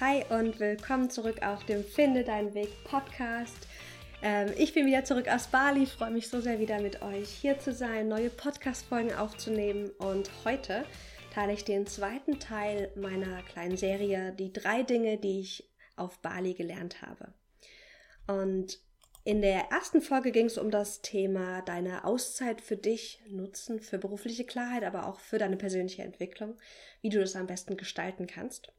Hi und willkommen zurück auf dem Finde deinen Weg Podcast. Ähm, ich bin wieder zurück aus Bali, freue mich so sehr wieder mit euch hier zu sein, neue Podcast-Folgen aufzunehmen und heute teile ich den zweiten Teil meiner kleinen Serie, die drei Dinge, die ich auf Bali gelernt habe. Und in der ersten Folge ging es um das Thema deine Auszeit für dich nutzen, für berufliche Klarheit, aber auch für deine persönliche Entwicklung, wie du das am besten gestalten kannst.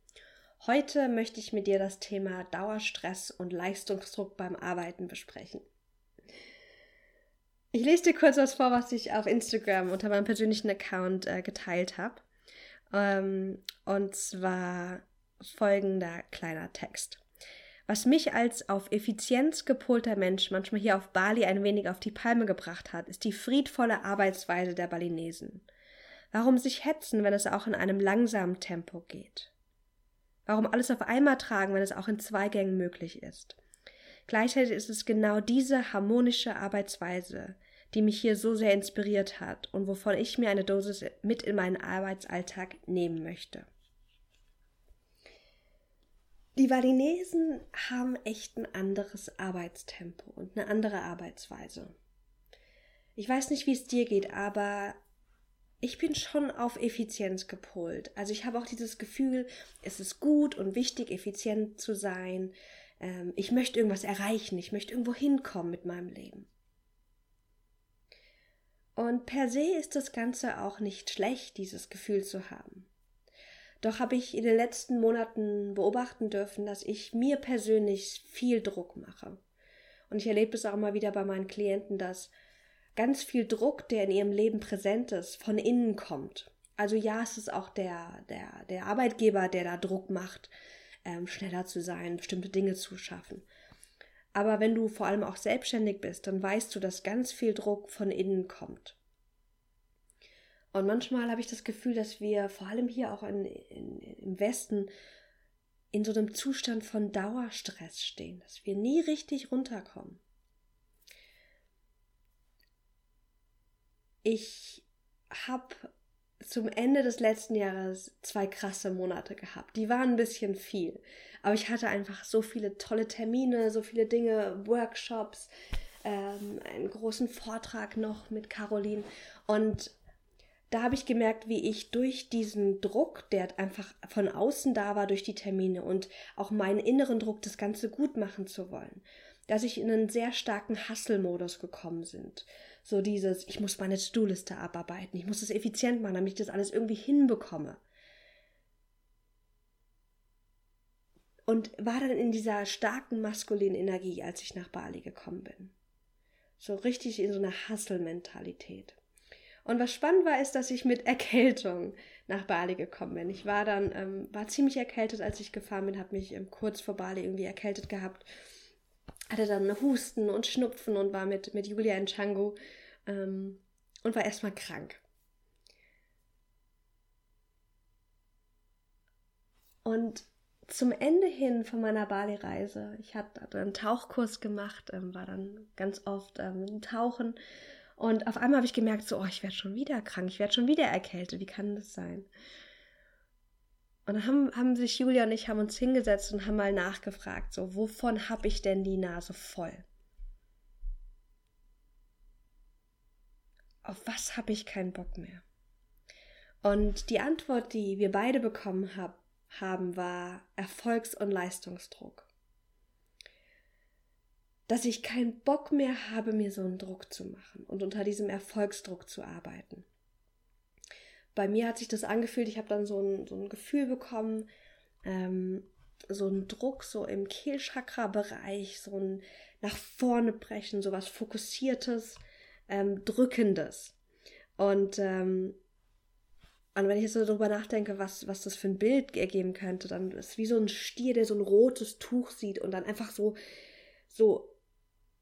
Heute möchte ich mit dir das Thema Dauerstress und Leistungsdruck beim Arbeiten besprechen. Ich lese dir kurz was vor, was ich auf Instagram unter meinem persönlichen Account äh, geteilt habe. Ähm, und zwar folgender kleiner Text. Was mich als auf Effizienz gepolter Mensch manchmal hier auf Bali ein wenig auf die Palme gebracht hat, ist die friedvolle Arbeitsweise der Balinesen. Warum sich hetzen, wenn es auch in einem langsamen Tempo geht? Warum alles auf einmal tragen, wenn es auch in zwei Gängen möglich ist? Gleichzeitig ist es genau diese harmonische Arbeitsweise, die mich hier so sehr inspiriert hat und wovon ich mir eine Dosis mit in meinen Arbeitsalltag nehmen möchte. Die Balinesen haben echt ein anderes Arbeitstempo und eine andere Arbeitsweise. Ich weiß nicht, wie es dir geht, aber ich bin schon auf Effizienz gepolt. Also ich habe auch dieses Gefühl, es ist gut und wichtig, effizient zu sein. Ähm, ich möchte irgendwas erreichen, ich möchte irgendwo hinkommen mit meinem Leben. Und per se ist das Ganze auch nicht schlecht, dieses Gefühl zu haben. Doch habe ich in den letzten Monaten beobachten dürfen, dass ich mir persönlich viel Druck mache. Und ich erlebe es auch immer wieder bei meinen Klienten, dass ganz viel Druck, der in ihrem Leben präsent ist, von innen kommt. Also ja, es ist auch der, der, der Arbeitgeber, der da Druck macht, ähm, schneller zu sein, bestimmte Dinge zu schaffen. Aber wenn du vor allem auch selbstständig bist, dann weißt du, dass ganz viel Druck von innen kommt. Und manchmal habe ich das Gefühl, dass wir vor allem hier auch in, in, im Westen in so einem Zustand von Dauerstress stehen, dass wir nie richtig runterkommen. Ich habe zum Ende des letzten Jahres zwei krasse Monate gehabt. Die waren ein bisschen viel. Aber ich hatte einfach so viele tolle Termine, so viele Dinge, Workshops, ähm, einen großen Vortrag noch mit Caroline. Und da habe ich gemerkt, wie ich durch diesen Druck, der einfach von außen da war, durch die Termine und auch meinen inneren Druck, das Ganze gut machen zu wollen, dass ich in einen sehr starken Hustle-Modus gekommen sind. So dieses, ich muss meine To-Do-Liste abarbeiten, ich muss es effizient machen, damit ich das alles irgendwie hinbekomme. Und war dann in dieser starken maskulinen Energie, als ich nach Bali gekommen bin. So richtig in so einer Hustle-Mentalität. Und was spannend war, ist, dass ich mit Erkältung nach Bali gekommen bin. Ich war dann, ähm, war ziemlich erkältet, als ich gefahren bin, habe mich ähm, kurz vor Bali irgendwie erkältet gehabt. Hatte dann Husten und Schnupfen und war mit, mit Julia in Changu ähm, und war erstmal krank. Und zum Ende hin von meiner Bali-Reise, ich hatte einen Tauchkurs gemacht, ähm, war dann ganz oft ähm, tauchen und auf einmal habe ich gemerkt, so, oh, ich werde schon wieder krank, ich werde schon wieder erkältet, wie kann das sein? Und dann haben, haben sich Julia und ich haben uns hingesetzt und haben mal nachgefragt, so, wovon habe ich denn die Nase voll? Auf was habe ich keinen Bock mehr? Und die Antwort, die wir beide bekommen hab, haben, war Erfolgs- und Leistungsdruck dass ich keinen Bock mehr habe, mir so einen Druck zu machen und unter diesem Erfolgsdruck zu arbeiten. Bei mir hat sich das angefühlt, ich habe dann so ein, so ein Gefühl bekommen, ähm, so ein Druck so im Kehlchakra-Bereich, so ein nach vorne brechen, so was Fokussiertes, ähm, Drückendes. Und, ähm, und wenn ich jetzt so darüber nachdenke, was, was das für ein Bild ergeben könnte, dann ist es wie so ein Stier, der so ein rotes Tuch sieht und dann einfach so, so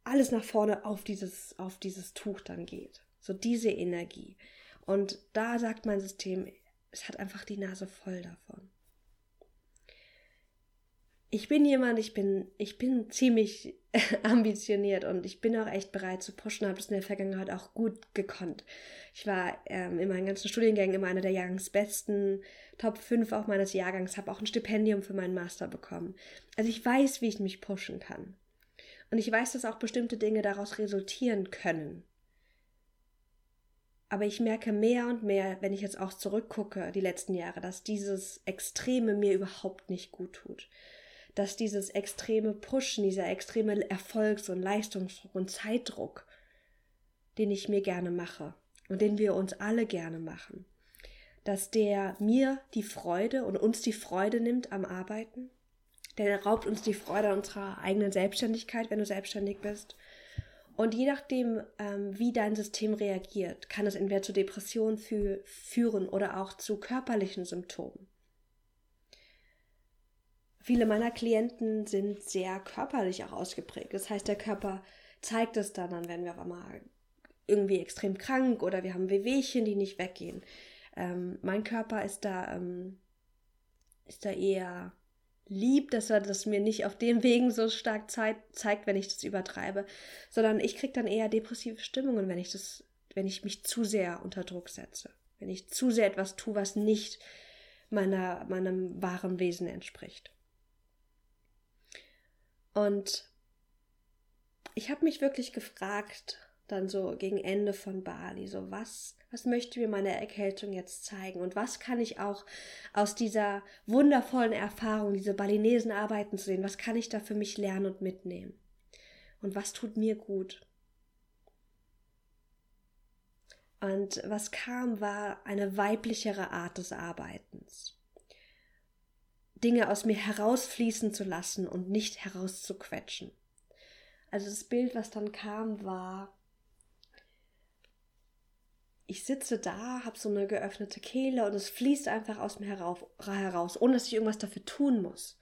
alles nach vorne auf dieses, auf dieses Tuch dann geht. So diese Energie. Und da sagt mein System, es hat einfach die Nase voll davon. Ich bin jemand, ich bin, ich bin ziemlich ambitioniert und ich bin auch echt bereit zu pushen, habe das in der Vergangenheit auch gut gekonnt. Ich war ähm, in meinen ganzen Studiengängen immer einer der Jahrgangsbesten, Top 5 auch meines Jahrgangs, habe auch ein Stipendium für meinen Master bekommen. Also ich weiß, wie ich mich pushen kann. Und ich weiß, dass auch bestimmte Dinge daraus resultieren können. Aber ich merke mehr und mehr, wenn ich jetzt auch zurückgucke, die letzten Jahre, dass dieses Extreme mir überhaupt nicht gut tut. Dass dieses extreme Pushen, dieser extreme Erfolgs- und Leistungsdruck und Zeitdruck, den ich mir gerne mache und den wir uns alle gerne machen, dass der mir die Freude und uns die Freude nimmt am Arbeiten. Der raubt uns die Freude unserer eigenen Selbstständigkeit, wenn du selbstständig bist. Und je nachdem, ähm, wie dein System reagiert, kann es entweder zu Depressionen fü führen oder auch zu körperlichen Symptomen. Viele meiner Klienten sind sehr körperlich auch ausgeprägt. Das heißt, der Körper zeigt es dann, dann werden wir aber mal irgendwie extrem krank oder wir haben Wehwehchen, die nicht weggehen. Ähm, mein Körper ist da, ähm, ist da eher lieb, dass er das mir nicht auf den Wegen so stark zeigt, wenn ich das übertreibe, sondern ich kriege dann eher depressive Stimmungen, wenn ich das, wenn ich mich zu sehr unter Druck setze, wenn ich zu sehr etwas tue, was nicht meiner, meinem wahren Wesen entspricht. Und ich habe mich wirklich gefragt, dann so gegen Ende von Bali, so was was möchte mir meine Erkältung jetzt zeigen? Und was kann ich auch aus dieser wundervollen Erfahrung, diese balinesen Arbeiten zu sehen, was kann ich da für mich lernen und mitnehmen? Und was tut mir gut? Und was kam, war eine weiblichere Art des Arbeitens. Dinge aus mir herausfließen zu lassen und nicht herauszuquetschen. Also das Bild, was dann kam, war ich sitze da, habe so eine geöffnete Kehle und es fließt einfach aus mir heraus, ohne dass ich irgendwas dafür tun muss.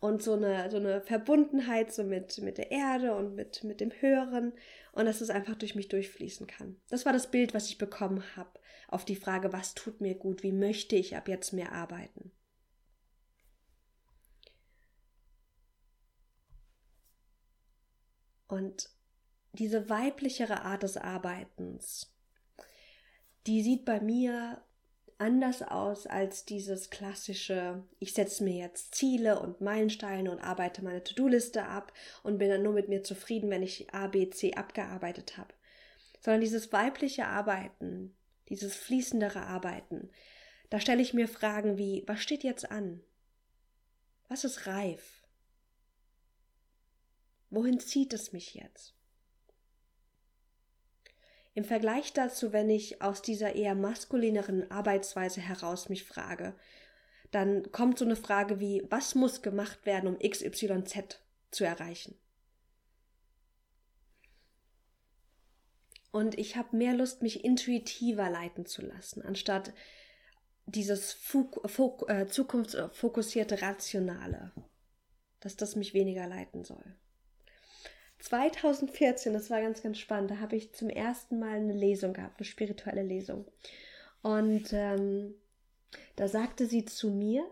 Und so eine, so eine Verbundenheit so mit, mit der Erde und mit, mit dem Hören und dass es einfach durch mich durchfließen kann. Das war das Bild, was ich bekommen habe auf die Frage, was tut mir gut, wie möchte ich ab jetzt mehr arbeiten. Und diese weiblichere Art des Arbeitens, die sieht bei mir anders aus als dieses klassische, ich setze mir jetzt Ziele und Meilensteine und arbeite meine To-Do-Liste ab und bin dann nur mit mir zufrieden, wenn ich A, B, C abgearbeitet habe. Sondern dieses weibliche Arbeiten, dieses fließendere Arbeiten, da stelle ich mir Fragen wie, was steht jetzt an? Was ist reif? Wohin zieht es mich jetzt? Im Vergleich dazu, wenn ich aus dieser eher maskulineren Arbeitsweise heraus mich frage, dann kommt so eine Frage wie, was muss gemacht werden, um XYZ zu erreichen? Und ich habe mehr Lust, mich intuitiver leiten zu lassen, anstatt dieses Fok Fok äh, zukunftsfokussierte Rationale, dass das mich weniger leiten soll. 2014, das war ganz, ganz spannend, da habe ich zum ersten Mal eine Lesung gehabt, eine spirituelle Lesung. Und ähm, da sagte sie zu mir,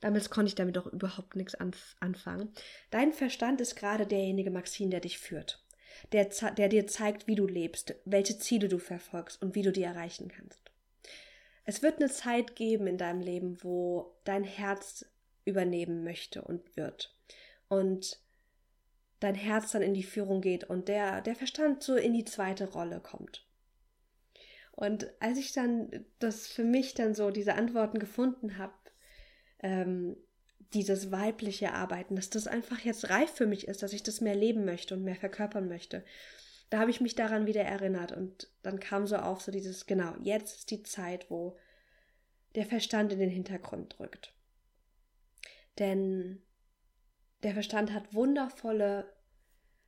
damals konnte ich damit doch überhaupt nichts anf anfangen, dein Verstand ist gerade derjenige, Maxine, der dich führt. Der, der dir zeigt, wie du lebst, welche Ziele du verfolgst und wie du die erreichen kannst. Es wird eine Zeit geben in deinem Leben, wo dein Herz übernehmen möchte und wird. Und dein Herz dann in die Führung geht und der, der Verstand so in die zweite Rolle kommt. Und als ich dann das für mich dann so diese Antworten gefunden habe, ähm, dieses weibliche Arbeiten, dass das einfach jetzt reif für mich ist, dass ich das mehr leben möchte und mehr verkörpern möchte. Da habe ich mich daran wieder erinnert und dann kam so auf so dieses, genau, jetzt ist die Zeit, wo der Verstand in den Hintergrund drückt. Denn der Verstand hat wundervolle,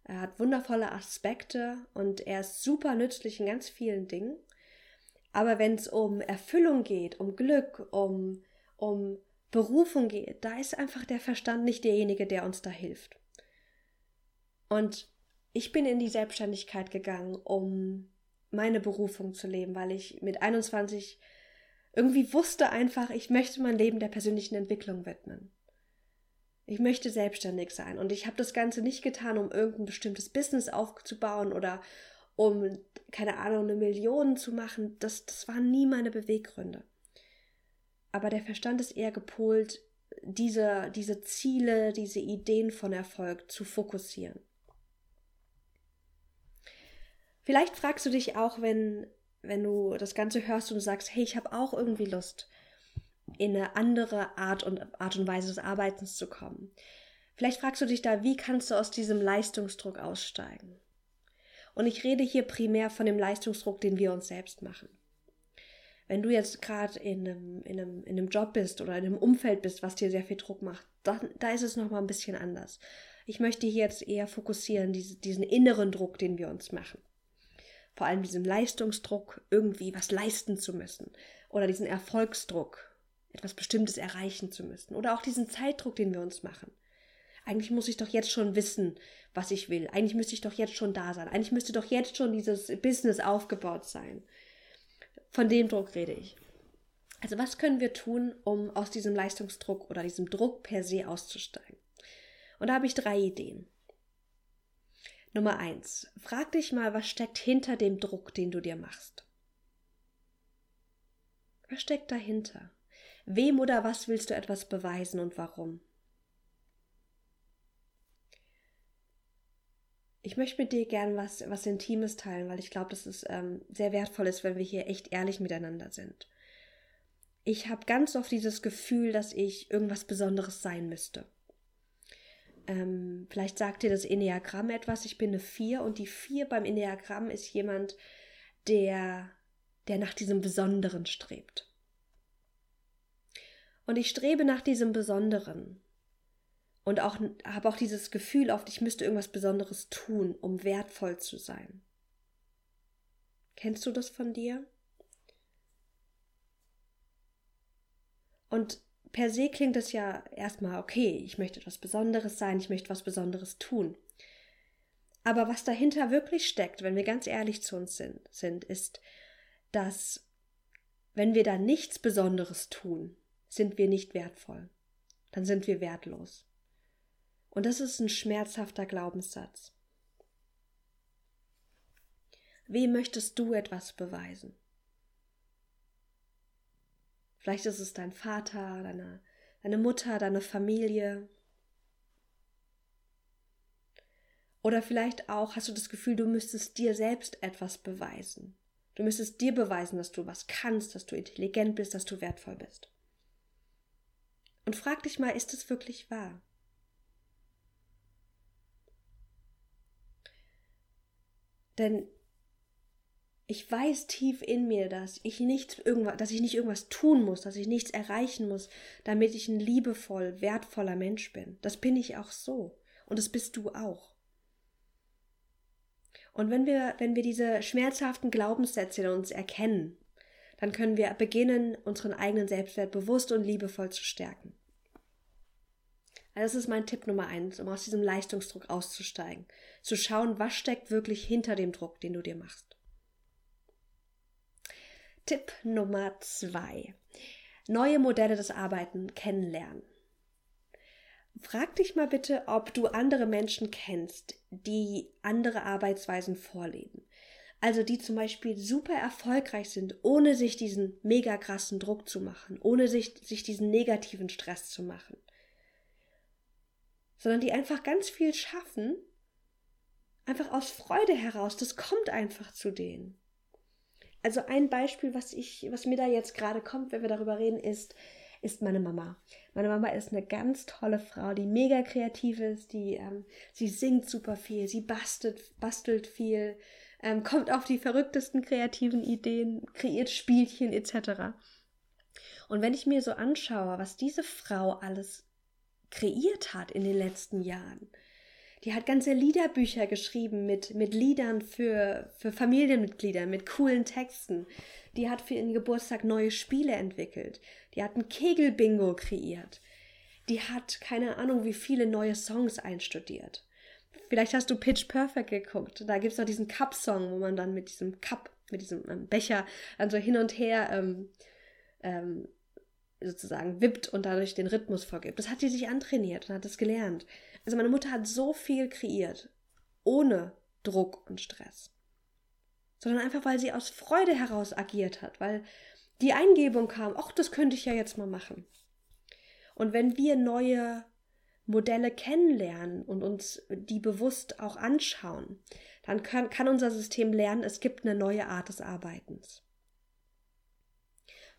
er hat wundervolle Aspekte und er ist super nützlich in ganz vielen Dingen. Aber wenn es um Erfüllung geht, um Glück, um, um Berufung geht, da ist einfach der Verstand nicht derjenige, der uns da hilft. Und ich bin in die Selbstständigkeit gegangen, um meine Berufung zu leben, weil ich mit 21 irgendwie wusste einfach, ich möchte mein Leben der persönlichen Entwicklung widmen. Ich möchte selbstständig sein und ich habe das Ganze nicht getan, um irgendein bestimmtes Business aufzubauen oder um, keine Ahnung, eine Million zu machen. Das, das waren nie meine Beweggründe. Aber der Verstand ist eher gepolt, diese, diese Ziele, diese Ideen von Erfolg zu fokussieren. Vielleicht fragst du dich auch, wenn, wenn du das Ganze hörst und du sagst, hey, ich habe auch irgendwie Lust, in eine andere Art und Art und Weise des Arbeitens zu kommen. Vielleicht fragst du dich da, wie kannst du aus diesem Leistungsdruck aussteigen? Und ich rede hier primär von dem Leistungsdruck, den wir uns selbst machen. Wenn du jetzt gerade in einem, in, einem, in einem Job bist oder in einem Umfeld bist, was dir sehr viel Druck macht, dann, da ist es nochmal ein bisschen anders. Ich möchte hier jetzt eher fokussieren, diese, diesen inneren Druck, den wir uns machen. Vor allem diesen Leistungsdruck, irgendwie was leisten zu müssen. Oder diesen Erfolgsdruck, etwas Bestimmtes erreichen zu müssen. Oder auch diesen Zeitdruck, den wir uns machen. Eigentlich muss ich doch jetzt schon wissen, was ich will. Eigentlich müsste ich doch jetzt schon da sein. Eigentlich müsste doch jetzt schon dieses Business aufgebaut sein. Von dem Druck rede ich. Also was können wir tun, um aus diesem Leistungsdruck oder diesem Druck per se auszusteigen? Und da habe ich drei Ideen. Nummer eins. Frag dich mal, was steckt hinter dem Druck, den du dir machst? Was steckt dahinter? Wem oder was willst du etwas beweisen und warum? Ich möchte mit dir gern was, was Intimes teilen, weil ich glaube, dass es ähm, sehr wertvoll ist, wenn wir hier echt ehrlich miteinander sind. Ich habe ganz oft dieses Gefühl, dass ich irgendwas Besonderes sein müsste. Ähm, vielleicht sagt dir das Enneagramm etwas. Ich bin eine Vier und die Vier beim Enneagramm ist jemand, der, der nach diesem Besonderen strebt. Und ich strebe nach diesem Besonderen und auch habe auch dieses Gefühl oft, ich müsste irgendwas Besonderes tun, um wertvoll zu sein. Kennst du das von dir? Und per se klingt es ja erstmal okay, ich möchte etwas Besonderes sein, ich möchte was Besonderes tun. Aber was dahinter wirklich steckt, wenn wir ganz ehrlich zu uns sind, sind ist, dass wenn wir da nichts Besonderes tun, sind wir nicht wertvoll. Dann sind wir wertlos. Und das ist ein schmerzhafter Glaubenssatz. Wem möchtest du etwas beweisen? Vielleicht ist es dein Vater, deine, deine Mutter, deine Familie. Oder vielleicht auch hast du das Gefühl, du müsstest dir selbst etwas beweisen. Du müsstest dir beweisen, dass du was kannst, dass du intelligent bist, dass du wertvoll bist. Und frag dich mal, ist es wirklich wahr? Denn ich weiß tief in mir, dass ich nicht irgendwas, dass ich nicht irgendwas tun muss, dass ich nichts erreichen muss, damit ich ein liebevoll, wertvoller Mensch bin. Das bin ich auch so. Und das bist du auch. Und wenn wir, wenn wir diese schmerzhaften Glaubenssätze in uns erkennen, dann können wir beginnen, unseren eigenen Selbstwert bewusst und liebevoll zu stärken. Also das ist mein Tipp Nummer eins, um aus diesem Leistungsdruck auszusteigen. Zu schauen, was steckt wirklich hinter dem Druck, den du dir machst. Tipp Nummer zwei. Neue Modelle des Arbeiten kennenlernen. Frag dich mal bitte, ob du andere Menschen kennst, die andere Arbeitsweisen vorleben. Also die zum Beispiel super erfolgreich sind, ohne sich diesen mega krassen Druck zu machen, ohne sich, sich diesen negativen Stress zu machen sondern die einfach ganz viel schaffen, einfach aus Freude heraus. Das kommt einfach zu denen. Also ein Beispiel, was ich, was mir da jetzt gerade kommt, wenn wir darüber reden, ist, ist meine Mama. Meine Mama ist eine ganz tolle Frau, die mega kreativ ist, die, ähm, sie singt super viel, sie bastelt, bastelt viel, ähm, kommt auf die verrücktesten kreativen Ideen, kreiert Spielchen etc. Und wenn ich mir so anschaue, was diese Frau alles kreiert hat in den letzten Jahren. Die hat ganze Liederbücher geschrieben mit, mit Liedern für, für Familienmitglieder, mit coolen Texten. Die hat für ihren Geburtstag neue Spiele entwickelt. Die hat ein Kegelbingo kreiert. Die hat keine Ahnung, wie viele neue Songs einstudiert. Vielleicht hast du Pitch Perfect geguckt. Da gibt es noch diesen Cup-Song, wo man dann mit diesem Cup, mit diesem ähm, Becher dann so hin und her ähm, ähm, sozusagen wippt und dadurch den Rhythmus vorgibt. Das hat sie sich antrainiert und hat es gelernt. Also meine Mutter hat so viel kreiert, ohne Druck und Stress. Sondern einfach, weil sie aus Freude heraus agiert hat, weil die Eingebung kam, ach, das könnte ich ja jetzt mal machen. Und wenn wir neue Modelle kennenlernen und uns die bewusst auch anschauen, dann kann, kann unser System lernen, es gibt eine neue Art des Arbeitens.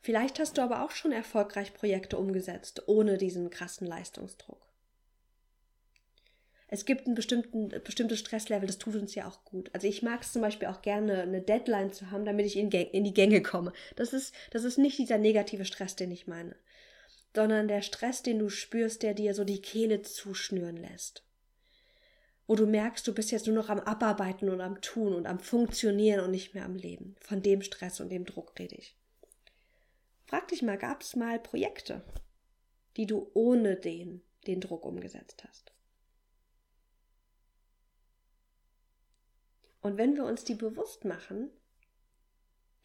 Vielleicht hast du aber auch schon erfolgreich Projekte umgesetzt, ohne diesen krassen Leistungsdruck. Es gibt ein bestimmtes Stresslevel, das tut uns ja auch gut. Also ich mag es zum Beispiel auch gerne, eine Deadline zu haben, damit ich in, in die Gänge komme. Das ist, das ist nicht dieser negative Stress, den ich meine, sondern der Stress, den du spürst, der dir so die Kehle zuschnüren lässt. Wo du merkst, du bist jetzt nur noch am Abarbeiten und am Tun und am Funktionieren und nicht mehr am Leben. Von dem Stress und dem Druck rede ich. Frag dich mal, gab es mal Projekte, die du ohne den, den Druck umgesetzt hast? Und wenn wir uns die bewusst machen,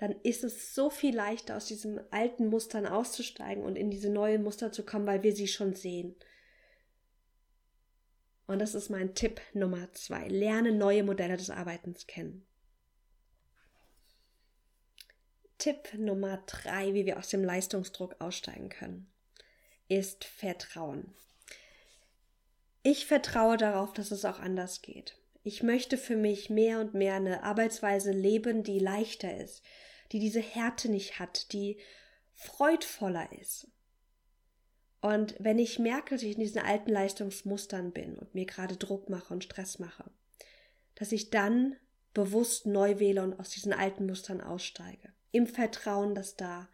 dann ist es so viel leichter, aus diesen alten Mustern auszusteigen und in diese neuen Muster zu kommen, weil wir sie schon sehen. Und das ist mein Tipp Nummer zwei. Lerne neue Modelle des Arbeitens kennen. Tipp Nummer drei, wie wir aus dem Leistungsdruck aussteigen können, ist Vertrauen. Ich vertraue darauf, dass es auch anders geht. Ich möchte für mich mehr und mehr eine Arbeitsweise leben, die leichter ist, die diese Härte nicht hat, die freudvoller ist. Und wenn ich merke, dass ich in diesen alten Leistungsmustern bin und mir gerade Druck mache und Stress mache, dass ich dann bewusst neu wähle und aus diesen alten Mustern aussteige im Vertrauen, dass da,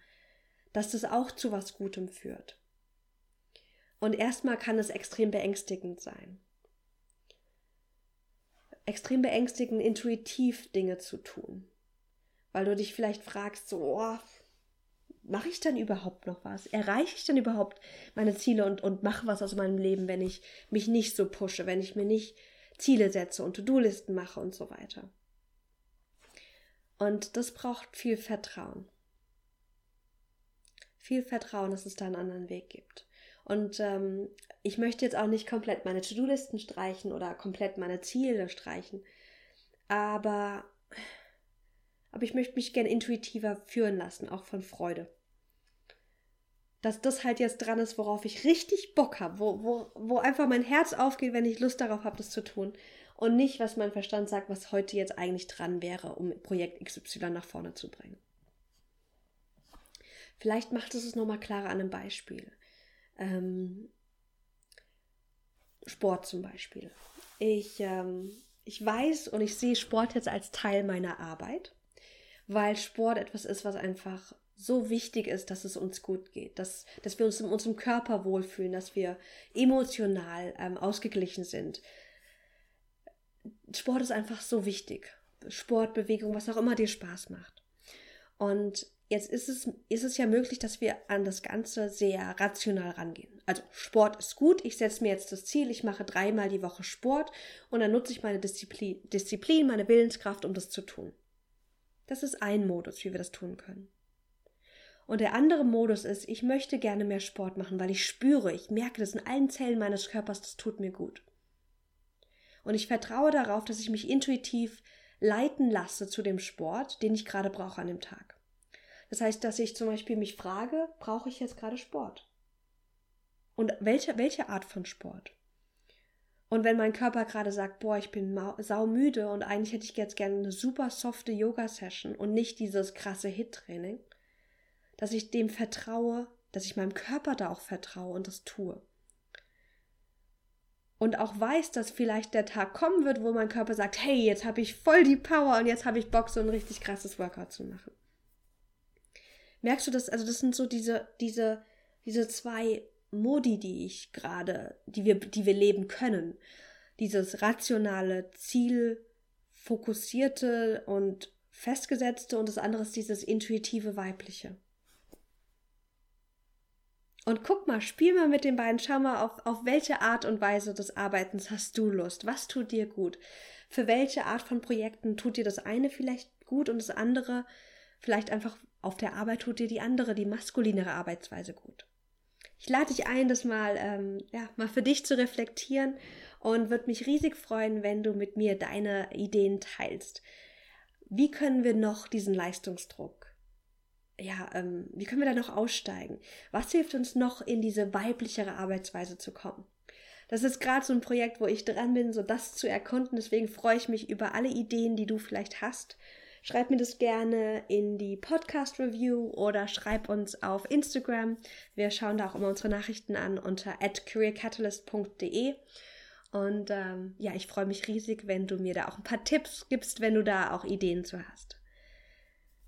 dass das auch zu was Gutem führt. Und erstmal kann es extrem beängstigend sein. Extrem beängstigend, intuitiv Dinge zu tun. Weil du dich vielleicht fragst, so, oh, mache ich denn überhaupt noch was? Erreiche ich denn überhaupt meine Ziele und, und mache was aus meinem Leben, wenn ich mich nicht so pushe, wenn ich mir nicht Ziele setze und To-Do-Listen mache und so weiter? Und das braucht viel Vertrauen. Viel Vertrauen, dass es da einen anderen Weg gibt. Und ähm, ich möchte jetzt auch nicht komplett meine To-Do-Listen streichen oder komplett meine Ziele streichen. Aber, aber ich möchte mich gerne intuitiver führen lassen, auch von Freude. Dass das halt jetzt dran ist, worauf ich richtig Bock habe, wo, wo, wo einfach mein Herz aufgeht, wenn ich Lust darauf habe, das zu tun und nicht, was mein Verstand sagt, was heute jetzt eigentlich dran wäre, um Projekt XY nach vorne zu bringen. Vielleicht macht es es nochmal klarer an einem Beispiel. Ähm, Sport zum Beispiel. Ich, ähm, ich weiß und ich sehe Sport jetzt als Teil meiner Arbeit, weil Sport etwas ist, was einfach so wichtig ist, dass es uns gut geht, dass, dass wir uns in unserem Körper wohlfühlen, dass wir emotional ähm, ausgeglichen sind, Sport ist einfach so wichtig. Sport, Bewegung, was auch immer dir Spaß macht. Und jetzt ist es, ist es ja möglich, dass wir an das Ganze sehr rational rangehen. Also Sport ist gut, ich setze mir jetzt das Ziel, ich mache dreimal die Woche Sport und dann nutze ich meine Disziplin, Disziplin, meine Willenskraft, um das zu tun. Das ist ein Modus, wie wir das tun können. Und der andere Modus ist, ich möchte gerne mehr Sport machen, weil ich spüre, ich merke das in allen Zellen meines Körpers, das tut mir gut. Und ich vertraue darauf, dass ich mich intuitiv leiten lasse zu dem Sport, den ich gerade brauche an dem Tag. Das heißt, dass ich zum Beispiel mich frage, brauche ich jetzt gerade Sport? Und welche, welche Art von Sport? Und wenn mein Körper gerade sagt, boah, ich bin saumüde und eigentlich hätte ich jetzt gerne eine super softe Yoga-Session und nicht dieses krasse Hit-Training, dass ich dem vertraue, dass ich meinem Körper da auch vertraue und das tue und auch weiß, dass vielleicht der Tag kommen wird, wo mein Körper sagt, hey, jetzt habe ich voll die Power und jetzt habe ich Bock, so ein richtig krasses Workout zu machen. Merkst du das? Also das sind so diese, diese, diese zwei Modi, die ich gerade, die wir, die wir leben können. Dieses rationale, zielfokussierte und festgesetzte und das andere ist dieses intuitive weibliche. Und guck mal, spiel mal mit den beiden, schau mal, auf, auf welche Art und Weise des Arbeitens hast du Lust? Was tut dir gut? Für welche Art von Projekten tut dir das eine vielleicht gut und das andere vielleicht einfach auf der Arbeit tut dir die andere, die maskulinere Arbeitsweise gut? Ich lade dich ein, das mal, ähm, ja, mal für dich zu reflektieren und würde mich riesig freuen, wenn du mit mir deine Ideen teilst. Wie können wir noch diesen Leistungsdruck, ja, ähm, wie können wir da noch aussteigen? Was hilft uns noch in diese weiblichere Arbeitsweise zu kommen? Das ist gerade so ein Projekt, wo ich dran bin, so das zu erkunden. Deswegen freue ich mich über alle Ideen, die du vielleicht hast. Schreib mir das gerne in die Podcast-Review oder schreib uns auf Instagram. Wir schauen da auch immer unsere Nachrichten an unter careercatalyst.de. Und ähm, ja, ich freue mich riesig, wenn du mir da auch ein paar Tipps gibst, wenn du da auch Ideen zu hast.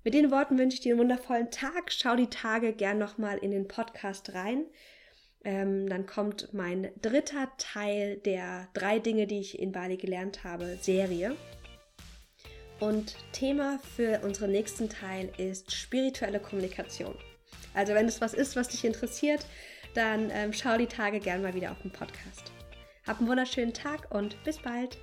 Mit den Worten wünsche ich dir einen wundervollen Tag. Schau die Tage gern nochmal in den Podcast rein. Ähm, dann kommt mein dritter Teil der drei Dinge, die ich in Bali gelernt habe, Serie. Und Thema für unseren nächsten Teil ist spirituelle Kommunikation. Also wenn es was ist, was dich interessiert, dann ähm, schau die Tage gern mal wieder auf den Podcast. Hab einen wunderschönen Tag und bis bald.